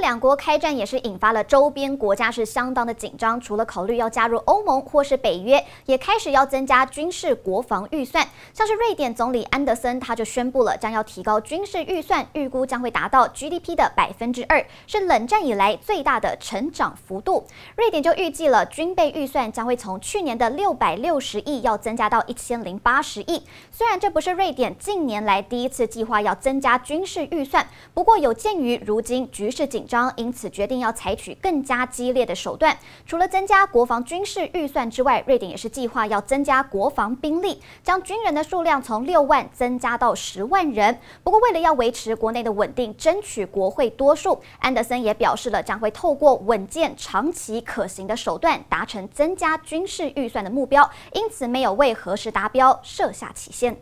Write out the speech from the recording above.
两国开战也是引发了周边国家是相当的紧张，除了考虑要加入欧盟或是北约，也开始要增加军事国防预算。像是瑞典总理安德森，他就宣布了将要提高军事预算，预估将会达到 GDP 的百分之二，是冷战以来最大的成长幅度。瑞典就预计了军备预算将会从去年的六百六十亿要增加到一千零八十亿。虽然这不是瑞典近年来第一次计划要增加军事预算，不过有鉴于如今局势紧。张，因此决定要采取更加激烈的手段。除了增加国防军事预算之外，瑞典也是计划要增加国防兵力，将军人的数量从六万增加到十万人。不过，为了要维持国内的稳定，争取国会多数，安德森也表示了将会透过稳健、长期可行的手段达成增加军事预算的目标。因此，没有为何时达标设下期限。